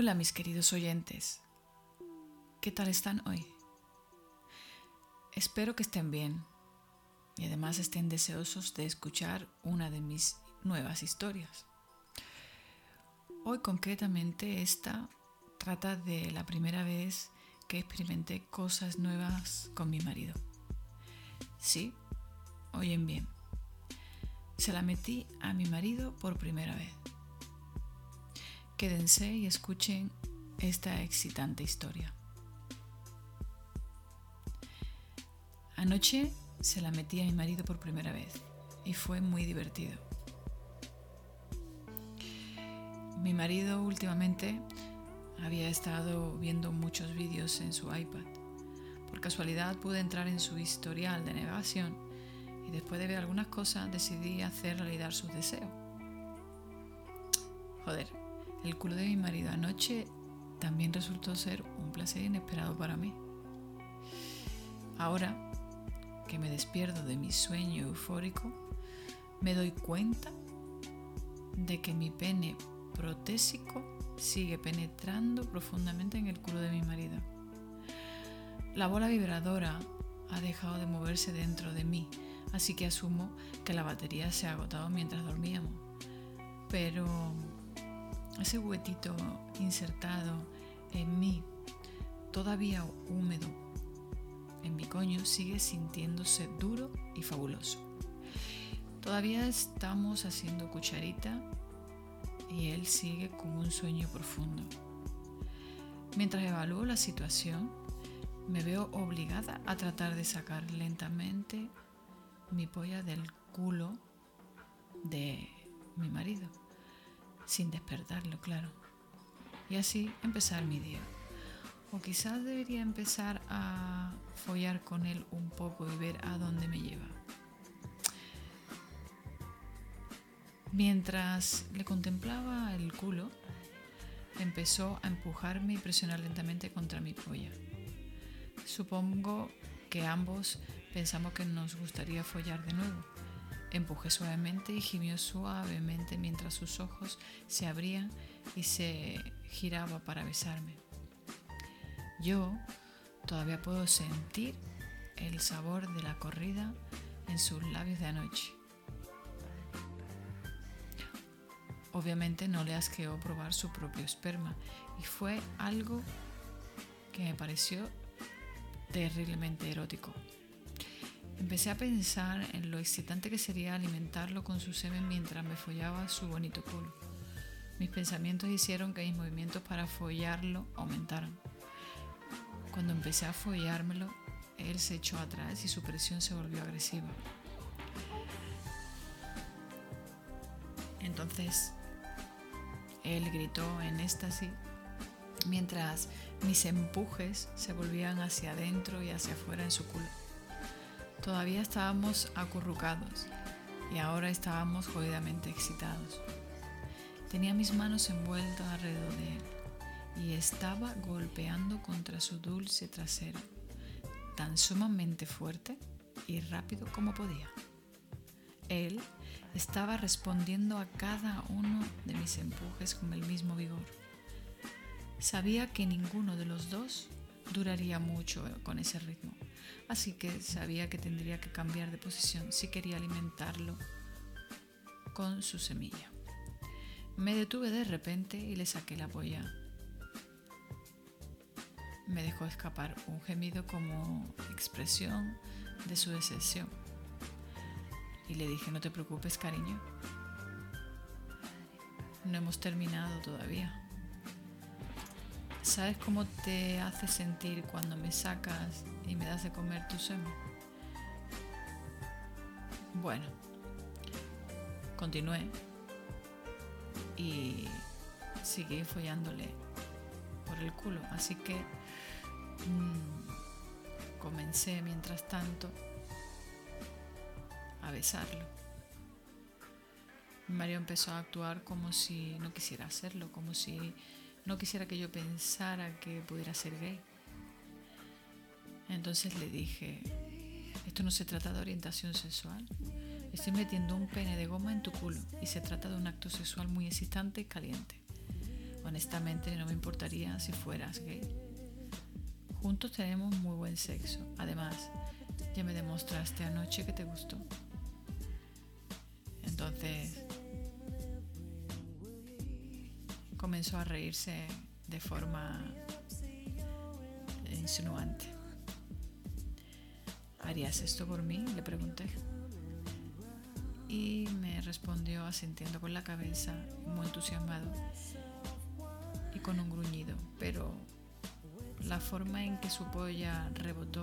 Hola mis queridos oyentes, ¿qué tal están hoy? Espero que estén bien y además estén deseosos de escuchar una de mis nuevas historias. Hoy concretamente esta trata de la primera vez que experimenté cosas nuevas con mi marido. Sí, oyen bien. Se la metí a mi marido por primera vez. Quédense y escuchen esta excitante historia. Anoche se la metí a mi marido por primera vez y fue muy divertido. Mi marido últimamente había estado viendo muchos vídeos en su iPad. Por casualidad pude entrar en su historial de navegación y después de ver algunas cosas decidí hacer realidad sus deseos. Joder, el culo de mi marido anoche también resultó ser un placer inesperado para mí. Ahora que me despierto de mi sueño eufórico, me doy cuenta de que mi pene protésico sigue penetrando profundamente en el culo de mi marido. La bola vibradora ha dejado de moverse dentro de mí, así que asumo que la batería se ha agotado mientras dormíamos. Pero ese huetito insertado en mí, todavía húmedo en mi coño, sigue sintiéndose duro y fabuloso. Todavía estamos haciendo cucharita y él sigue con un sueño profundo. Mientras evalúo la situación, me veo obligada a tratar de sacar lentamente mi polla del culo de mi marido sin despertarlo, claro. Y así empezar mi día. O quizás debería empezar a follar con él un poco y ver a dónde me lleva. Mientras le contemplaba el culo, empezó a empujarme y presionar lentamente contra mi polla. Supongo que ambos pensamos que nos gustaría follar de nuevo Empujé suavemente y gimió suavemente mientras sus ojos se abrían y se giraba para besarme. Yo todavía puedo sentir el sabor de la corrida en sus labios de anoche. Obviamente no le asqueó probar su propio esperma y fue algo que me pareció terriblemente erótico. Empecé a pensar en lo excitante que sería alimentarlo con su semen mientras me follaba su bonito culo. Mis pensamientos hicieron que mis movimientos para follarlo aumentaran. Cuando empecé a follármelo, él se echó atrás y su presión se volvió agresiva. Entonces, él gritó en éxtasis mientras mis empujes se volvían hacia adentro y hacia afuera en su culo. Todavía estábamos acurrucados y ahora estábamos jodidamente excitados. Tenía mis manos envueltas alrededor de él y estaba golpeando contra su dulce trasero, tan sumamente fuerte y rápido como podía. Él estaba respondiendo a cada uno de mis empujes con el mismo vigor. Sabía que ninguno de los dos duraría mucho con ese ritmo así que sabía que tendría que cambiar de posición si quería alimentarlo con su semilla. Me detuve de repente y le saqué la polla. Me dejó escapar un gemido como expresión de su decepción. Y le dije, no te preocupes, cariño. No hemos terminado todavía. ¿Sabes cómo te hace sentir cuando me sacas y me das de comer tu semen? Bueno, continué y seguí follándole por el culo, así que mmm, comencé mientras tanto a besarlo. Mario empezó a actuar como si no quisiera hacerlo, como si no quisiera que yo pensara que pudiera ser gay. Entonces le dije, esto no se trata de orientación sexual. Estoy metiendo un pene de goma en tu culo y se trata de un acto sexual muy excitante y caliente. Honestamente no me importaría si fueras gay. Juntos tenemos muy buen sexo. Además, ya me demostraste anoche que te gustó. Entonces comenzó a reírse de forma insinuante. ¿Harías esto por mí? Le pregunté. Y me respondió asintiendo con la cabeza, muy entusiasmado y con un gruñido, pero la forma en que su polla rebotó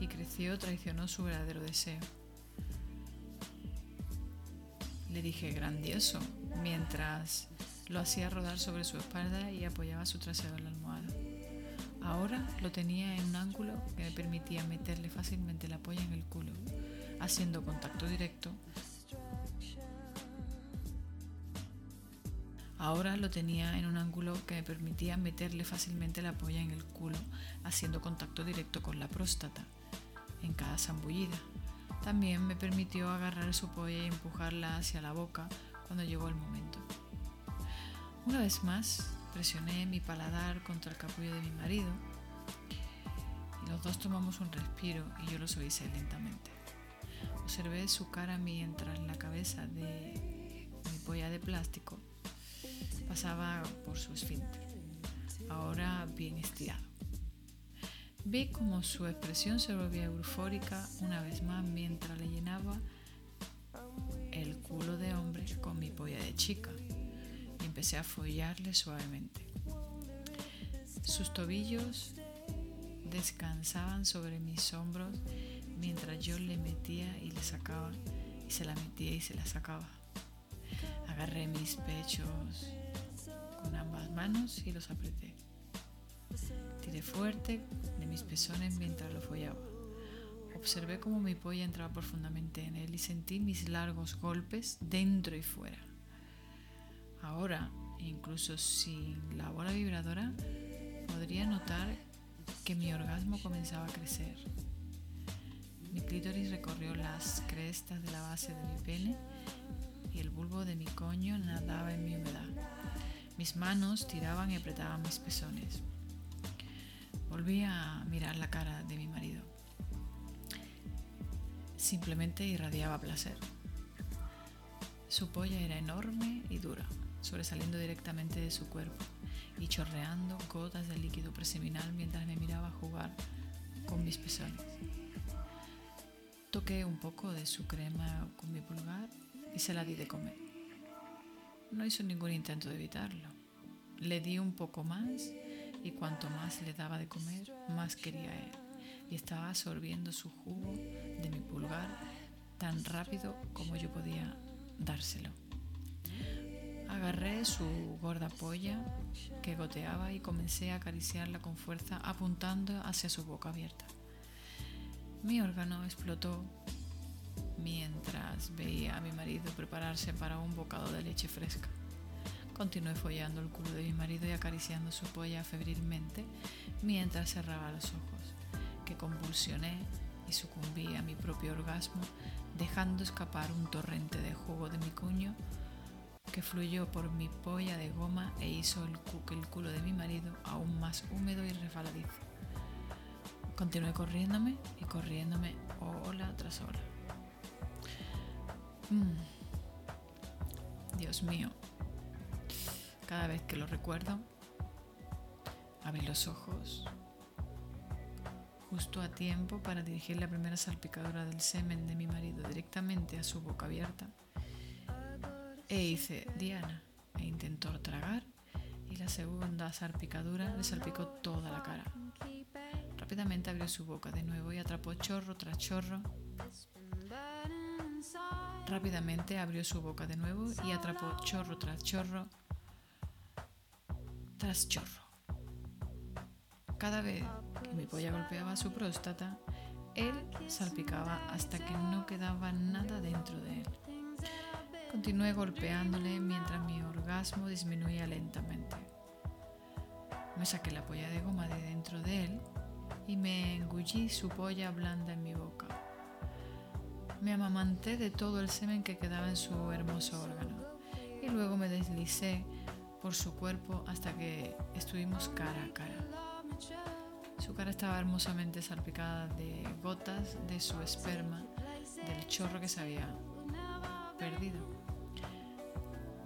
y creció traicionó su verdadero deseo. Le dije grandioso, mientras lo hacía rodar sobre su espalda y apoyaba su trasero en la almohada. Ahora lo tenía en un ángulo que me permitía meterle fácilmente la polla en el culo, haciendo contacto directo. Ahora lo tenía en un ángulo que me permitía meterle fácilmente la polla en el culo, haciendo contacto directo con la próstata, en cada zambullida. También me permitió agarrar su polla y empujarla hacia la boca cuando llegó el momento. Una vez más, presioné mi paladar contra el capullo de mi marido y los dos tomamos un respiro y yo lo suavicé lentamente. Observé su cara mientras la cabeza de mi polla de plástico pasaba por su esfínter, ahora bien estirado. Vi como su expresión se volvía eufórica una vez más mientras le llenaba el culo de hombre con mi polla de chica empecé a follarle suavemente. Sus tobillos descansaban sobre mis hombros mientras yo le metía y le sacaba y se la metía y se la sacaba. Agarré mis pechos con ambas manos y los apreté. Tiré fuerte de mis pezones mientras lo follaba. Observé cómo mi polla entraba profundamente en él y sentí mis largos golpes dentro y fuera. Ahora, incluso sin la bola vibradora, podría notar que mi orgasmo comenzaba a crecer. Mi clítoris recorrió las crestas de la base de mi pene y el bulbo de mi coño nadaba en mi humedad. Mis manos tiraban y apretaban mis pezones. Volví a mirar la cara de mi marido. Simplemente irradiaba placer. Su polla era enorme y dura sobresaliendo directamente de su cuerpo y chorreando gotas de líquido preseminal mientras me miraba jugar con mis pezones. Toqué un poco de su crema con mi pulgar y se la di de comer. No hizo ningún intento de evitarlo. Le di un poco más y cuanto más le daba de comer, más quería él. Y estaba absorbiendo su jugo de mi pulgar tan rápido como yo podía dárselo. Agarré su gorda polla que goteaba y comencé a acariciarla con fuerza apuntando hacia su boca abierta. Mi órgano explotó mientras veía a mi marido prepararse para un bocado de leche fresca. Continué follando el culo de mi marido y acariciando su polla febrilmente mientras cerraba los ojos, que convulsioné y sucumbí a mi propio orgasmo, dejando escapar un torrente de jugo de mi cuño que fluyó por mi polla de goma e hizo el, el culo de mi marido aún más húmedo y resbaladizo. Continué corriéndome y corriéndome ola tras ola. Mm. Dios mío, cada vez que lo recuerdo, abrí los ojos justo a tiempo para dirigir la primera salpicadura del semen de mi marido directamente a su boca abierta e hice Diana e intentó tragar y la segunda salpicadura le salpicó toda la cara. Rápidamente abrió su boca de nuevo y atrapó chorro tras chorro. Rápidamente abrió su boca de nuevo y atrapó chorro tras chorro tras chorro. Cada vez que mi polla golpeaba su próstata, él salpicaba hasta que no quedaba nada dentro de él. Continué golpeándole mientras mi orgasmo disminuía lentamente. Me saqué la polla de goma de dentro de él y me engullí su polla blanda en mi boca. Me amamanté de todo el semen que quedaba en su hermoso órgano y luego me deslicé por su cuerpo hasta que estuvimos cara a cara. Su cara estaba hermosamente salpicada de gotas de su esperma, del chorro que se había perdido.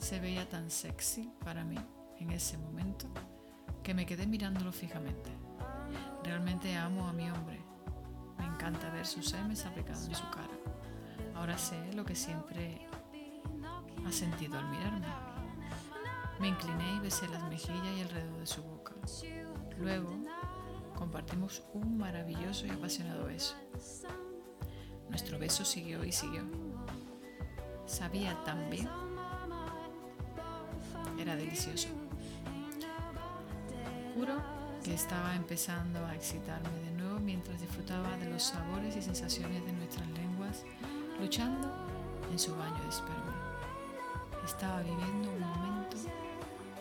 Se veía tan sexy para mí en ese momento que me quedé mirándolo fijamente. Realmente amo a mi hombre. Me encanta ver su semen salpicado en su cara. Ahora sé lo que siempre ha sentido al mirarme. Me incliné y besé las mejillas y alrededor de su boca. Luego compartimos un maravilloso y apasionado beso. Nuestro beso siguió y siguió. Sabía tan bien. Era delicioso. Juro que estaba empezando a excitarme de nuevo mientras disfrutaba de los sabores y sensaciones de nuestras lenguas luchando en su baño de esperma. Estaba viviendo un momento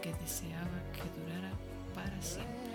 que deseaba que durara para siempre.